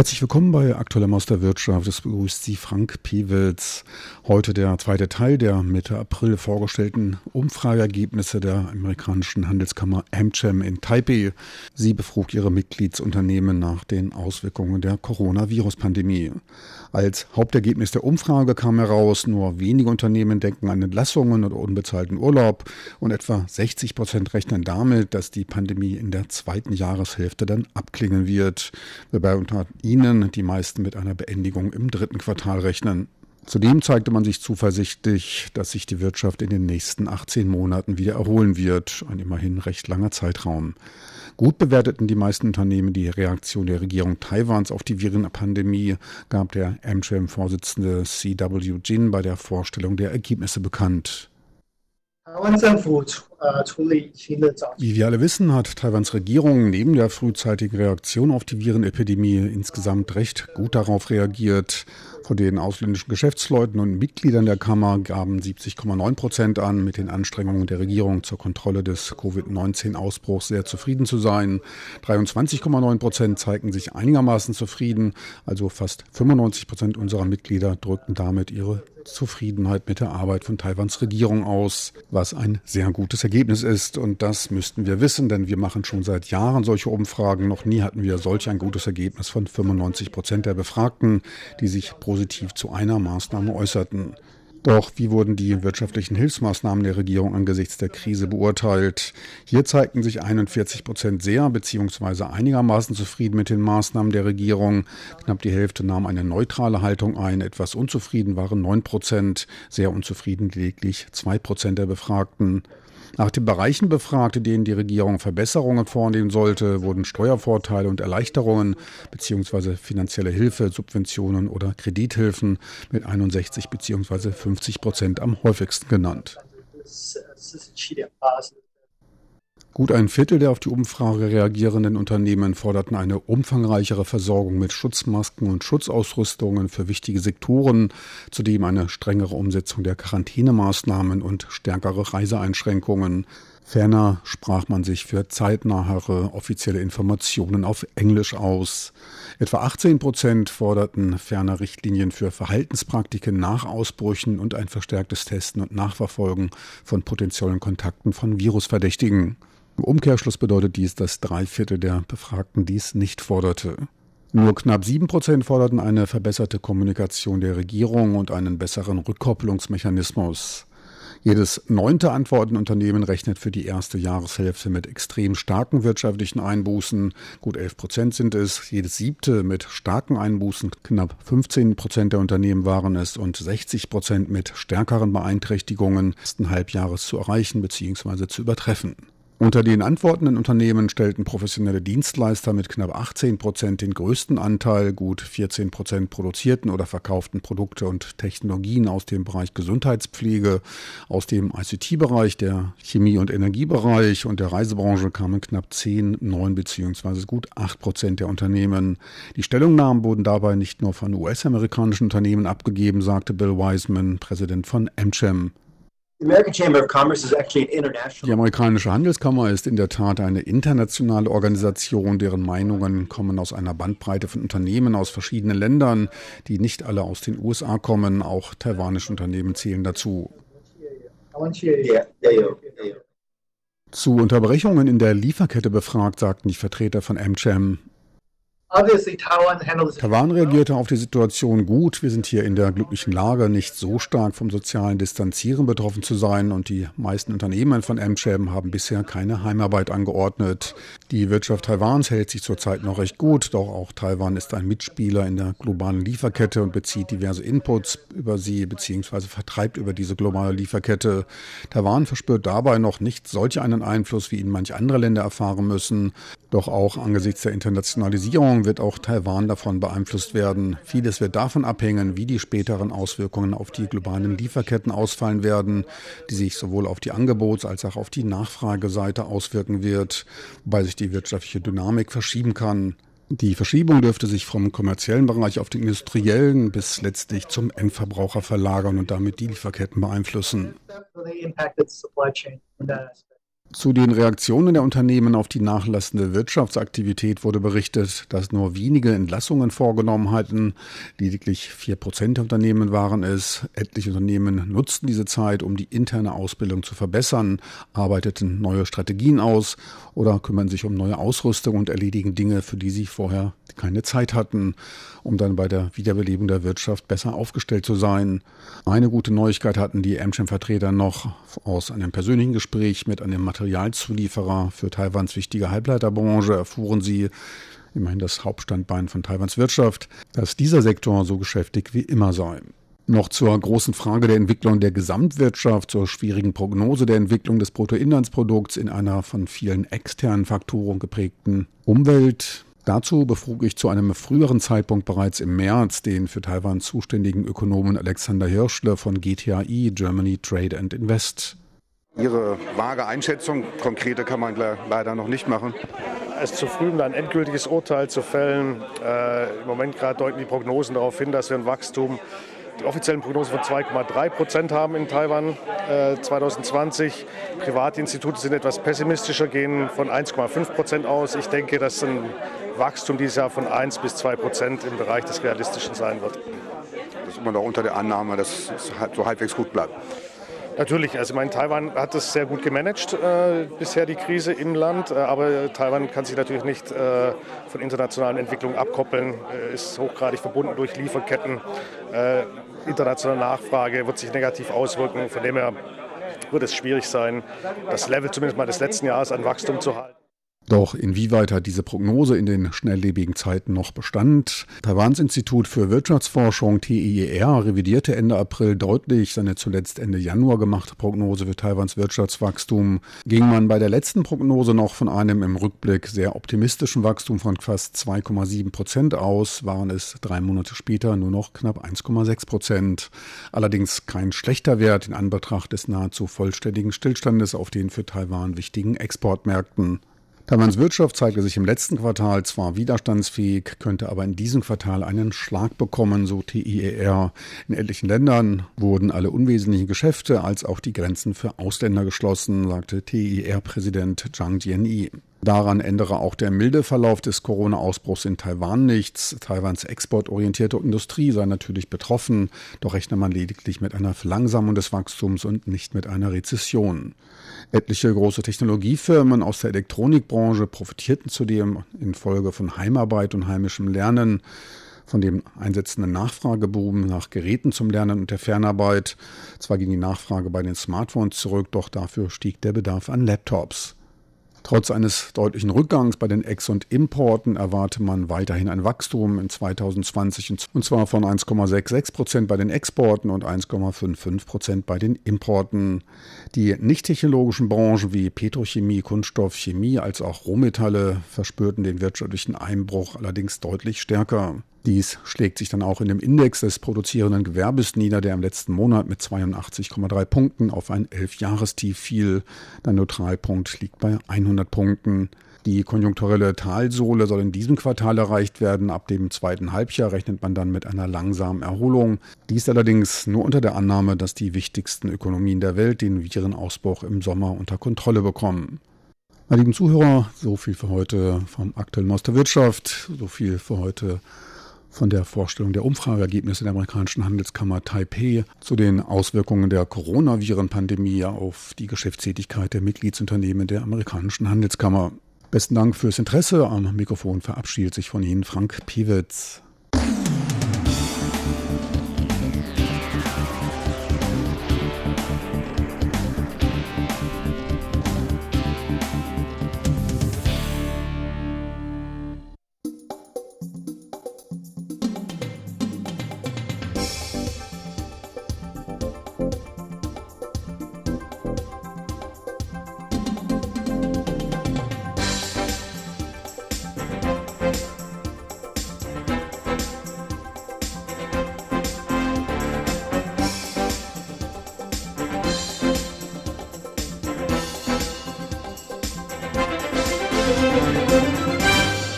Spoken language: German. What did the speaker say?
Herzlich willkommen bei Aktueller aus der Wirtschaft. Es begrüßt Sie Frank Pewitz. Heute der zweite Teil der Mitte April vorgestellten Umfrageergebnisse der amerikanischen Handelskammer AmCham in Taipei. Sie befrug ihre Mitgliedsunternehmen nach den Auswirkungen der Coronavirus-Pandemie. Als Hauptergebnis der Umfrage kam heraus, nur wenige Unternehmen denken an Entlassungen oder unbezahlten Urlaub und etwa 60 Prozent rechnen damit, dass die Pandemie in der zweiten Jahreshälfte dann abklingen wird. Wobei unter ihnen die meisten mit einer Beendigung im dritten Quartal rechnen. Zudem zeigte man sich zuversichtlich, dass sich die Wirtschaft in den nächsten 18 Monaten wieder erholen wird, ein immerhin recht langer Zeitraum. Gut bewerteten die meisten Unternehmen die Reaktion der Regierung Taiwans auf die Virenpandemie, gab der Amtrak-Vorsitzende CW Jin bei der Vorstellung der Ergebnisse bekannt. Wie wir alle wissen, hat Taiwans Regierung neben der frühzeitigen Reaktion auf die Virenepidemie insgesamt recht gut darauf reagiert. Von den ausländischen Geschäftsleuten und Mitgliedern der Kammer gaben 70,9 Prozent an, mit den Anstrengungen der Regierung zur Kontrolle des Covid-19-Ausbruchs sehr zufrieden zu sein. 23,9 Prozent zeigten sich einigermaßen zufrieden, also fast 95 Prozent unserer Mitglieder drückten damit ihre Zufriedenheit mit der Arbeit von Taiwans Regierung aus, was ein sehr gutes Ergebnis ist. Und das müssten wir wissen, denn wir machen schon seit Jahren solche Umfragen. Noch nie hatten wir solch ein gutes Ergebnis von 95 Prozent der Befragten, die sich positiv zu einer Maßnahme äußerten. Doch wie wurden die wirtschaftlichen Hilfsmaßnahmen der Regierung angesichts der Krise beurteilt? Hier zeigten sich 41 Prozent sehr bzw. einigermaßen zufrieden mit den Maßnahmen der Regierung. Knapp die Hälfte nahm eine neutrale Haltung ein. Etwas unzufrieden waren 9 Prozent, sehr unzufrieden lediglich 2 Prozent der Befragten. Nach den Bereichen befragt, denen die Regierung Verbesserungen vornehmen sollte, wurden Steuervorteile und Erleichterungen bzw. finanzielle Hilfe, Subventionen oder Kredithilfen mit 61 bzw. 50 Prozent am häufigsten genannt. Gut ein Viertel der auf die Umfrage reagierenden Unternehmen forderten eine umfangreichere Versorgung mit Schutzmasken und Schutzausrüstungen für wichtige Sektoren, zudem eine strengere Umsetzung der Quarantänemaßnahmen und stärkere Reiseeinschränkungen. Ferner sprach man sich für zeitnahere offizielle Informationen auf Englisch aus. Etwa 18 Prozent forderten ferner Richtlinien für Verhaltenspraktiken nach Ausbrüchen und ein verstärktes Testen und Nachverfolgen von potenziellen Kontakten von Virusverdächtigen. Im Umkehrschluss bedeutet dies, dass drei Viertel der Befragten dies nicht forderte. Nur knapp sieben Prozent forderten eine verbesserte Kommunikation der Regierung und einen besseren Rückkopplungsmechanismus. Jedes neunte Antwortenunternehmen rechnet für die erste Jahreshälfte mit extrem starken wirtschaftlichen Einbußen. Gut 11 Prozent sind es. Jedes siebte mit starken Einbußen. Knapp 15 Prozent der Unternehmen waren es und 60 Prozent mit stärkeren Beeinträchtigungen ersten Halbjahres zu erreichen bzw. zu übertreffen. Unter den antwortenden Unternehmen stellten professionelle Dienstleister mit knapp 18 Prozent den größten Anteil. Gut 14 Prozent produzierten oder verkauften Produkte und Technologien aus dem Bereich Gesundheitspflege, aus dem ICT-Bereich, der Chemie- und Energiebereich und der Reisebranche kamen knapp 10, 9 bzw. gut 8 Prozent der Unternehmen. Die Stellungnahmen wurden dabei nicht nur von US-amerikanischen Unternehmen abgegeben, sagte Bill Wiseman, Präsident von AmCham. Die amerikanische Handelskammer ist in der Tat eine internationale Organisation, deren Meinungen kommen aus einer Bandbreite von Unternehmen aus verschiedenen Ländern, die nicht alle aus den USA kommen. Auch taiwanische Unternehmen zählen dazu. Zu Unterbrechungen in der Lieferkette befragt, sagten die Vertreter von AmCham. Taiwan reagierte auf die Situation gut. Wir sind hier in der glücklichen Lage, nicht so stark vom sozialen Distanzieren betroffen zu sein und die meisten Unternehmen von Amcham haben bisher keine Heimarbeit angeordnet. Die Wirtschaft Taiwans hält sich zurzeit noch recht gut, doch auch Taiwan ist ein Mitspieler in der globalen Lieferkette und bezieht diverse Inputs über sie bzw. vertreibt über diese globale Lieferkette. Taiwan verspürt dabei noch nicht solch einen Einfluss, wie ihn manche andere Länder erfahren müssen. Doch auch angesichts der Internationalisierung wird auch Taiwan davon beeinflusst werden. Vieles wird davon abhängen, wie die späteren Auswirkungen auf die globalen Lieferketten ausfallen werden, die sich sowohl auf die Angebots- als auch auf die Nachfrageseite auswirken wird, wobei sich die wirtschaftliche Dynamik verschieben kann. Die Verschiebung dürfte sich vom kommerziellen Bereich auf den industriellen bis letztlich zum Endverbraucher verlagern und damit die Lieferketten beeinflussen. Zu den Reaktionen der Unternehmen auf die nachlassende Wirtschaftsaktivität wurde berichtet, dass nur wenige Entlassungen vorgenommen hatten. Lediglich vier Prozent der Unternehmen waren es. Etliche Unternehmen nutzten diese Zeit, um die interne Ausbildung zu verbessern, arbeiteten neue Strategien aus oder kümmern sich um neue Ausrüstung und erledigen Dinge, für die sie vorher keine Zeit hatten, um dann bei der Wiederbelebung der Wirtschaft besser aufgestellt zu sein. Eine gute Neuigkeit hatten die Amcham-Vertreter noch aus einem persönlichen Gespräch mit einem Materialzulieferer für Taiwans wichtige Halbleiterbranche. Erfuhren sie, immerhin das Hauptstandbein von Taiwans Wirtschaft, dass dieser Sektor so geschäftig wie immer sei. Noch zur großen Frage der Entwicklung der Gesamtwirtschaft, zur schwierigen Prognose der Entwicklung des Bruttoinlandsprodukts in einer von vielen externen Faktoren geprägten Umwelt. Dazu befrug ich zu einem früheren Zeitpunkt bereits im März den für Taiwan zuständigen Ökonomen Alexander Hirschle von GTAI, Germany Trade and Invest. Ihre vage Einschätzung, konkrete kann man leider noch nicht machen. Es ist zu früh, um ein endgültiges Urteil zu fällen. Äh, Im Moment gerade deuten die Prognosen darauf hin, dass wir ein Wachstum die offiziellen Prognosen von 2,3 Prozent haben in Taiwan äh, 2020. Privatinstitute sind etwas pessimistischer, gehen von 1,5 Prozent aus. Ich denke, dass ein Wachstum dieses Jahr von 1 bis 2 Prozent im Bereich des Realistischen sein wird. Das ist immer noch unter der Annahme, dass es so halbwegs gut bleibt. Natürlich, also ich meine, Taiwan hat das sehr gut gemanagt äh, bisher die Krise im Land, äh, aber Taiwan kann sich natürlich nicht äh, von internationalen Entwicklungen abkoppeln, äh, ist hochgradig verbunden durch Lieferketten. Äh, internationale Nachfrage wird sich negativ auswirken, von dem her wird es schwierig sein, das Level zumindest mal des letzten Jahres an Wachstum zu halten. Doch inwieweit hat diese Prognose in den schnelllebigen Zeiten noch Bestand? Taiwans Institut für Wirtschaftsforschung TIER revidierte Ende April deutlich seine zuletzt Ende Januar gemachte Prognose für Taiwans Wirtschaftswachstum. Ging man bei der letzten Prognose noch von einem im Rückblick sehr optimistischen Wachstum von fast 2,7 Prozent aus, waren es drei Monate später nur noch knapp 1,6 Prozent. Allerdings kein schlechter Wert in Anbetracht des nahezu vollständigen Stillstandes auf den für Taiwan wichtigen Exportmärkten. Taiwans Wirtschaft zeigte sich im letzten Quartal zwar widerstandsfähig, könnte aber in diesem Quartal einen Schlag bekommen, so TIER. In etlichen Ländern wurden alle unwesentlichen Geschäfte als auch die Grenzen für Ausländer geschlossen, sagte TIER-Präsident Zhang Jianyi. Daran ändere auch der milde Verlauf des Corona-Ausbruchs in Taiwan nichts. Taiwans exportorientierte Industrie sei natürlich betroffen, doch rechne man lediglich mit einer Verlangsamung des Wachstums und nicht mit einer Rezession. Etliche große Technologiefirmen aus der Elektronikbranche profitierten zudem infolge von Heimarbeit und heimischem Lernen von dem einsetzenden Nachfrageboom nach Geräten zum Lernen und der Fernarbeit. Zwar ging die Nachfrage bei den Smartphones zurück, doch dafür stieg der Bedarf an Laptops. Trotz eines deutlichen Rückgangs bei den Ex- und Importen erwarte man weiterhin ein Wachstum in 2020 und zwar von 1,66 Prozent bei den Exporten und 1,55 Prozent bei den Importen. Die nicht-technologischen Branchen wie Petrochemie, Kunststoff, Chemie als auch Rohmetalle verspürten den wirtschaftlichen Einbruch allerdings deutlich stärker. Dies schlägt sich dann auch in dem Index des produzierenden Gewerbes nieder, der im letzten Monat mit 82,3 Punkten auf ein Elfjahrestief fiel. Der Neutralpunkt liegt bei 100 Punkten. Die konjunkturelle Talsohle soll in diesem Quartal erreicht werden. Ab dem zweiten Halbjahr rechnet man dann mit einer langsamen Erholung. Dies allerdings nur unter der Annahme, dass die wichtigsten Ökonomien der Welt den Virenausbruch im Sommer unter Kontrolle bekommen. Meine lieben Zuhörer, so viel für heute vom aktuellen Maus der Wirtschaft, so viel für heute von der Vorstellung der Umfrageergebnisse der amerikanischen Handelskammer Taipei zu den Auswirkungen der Coronaviren-Pandemie auf die Geschäftstätigkeit der Mitgliedsunternehmen der amerikanischen Handelskammer. Besten Dank fürs Interesse. Am Mikrofon verabschiedet sich von Ihnen Frank Piewitz.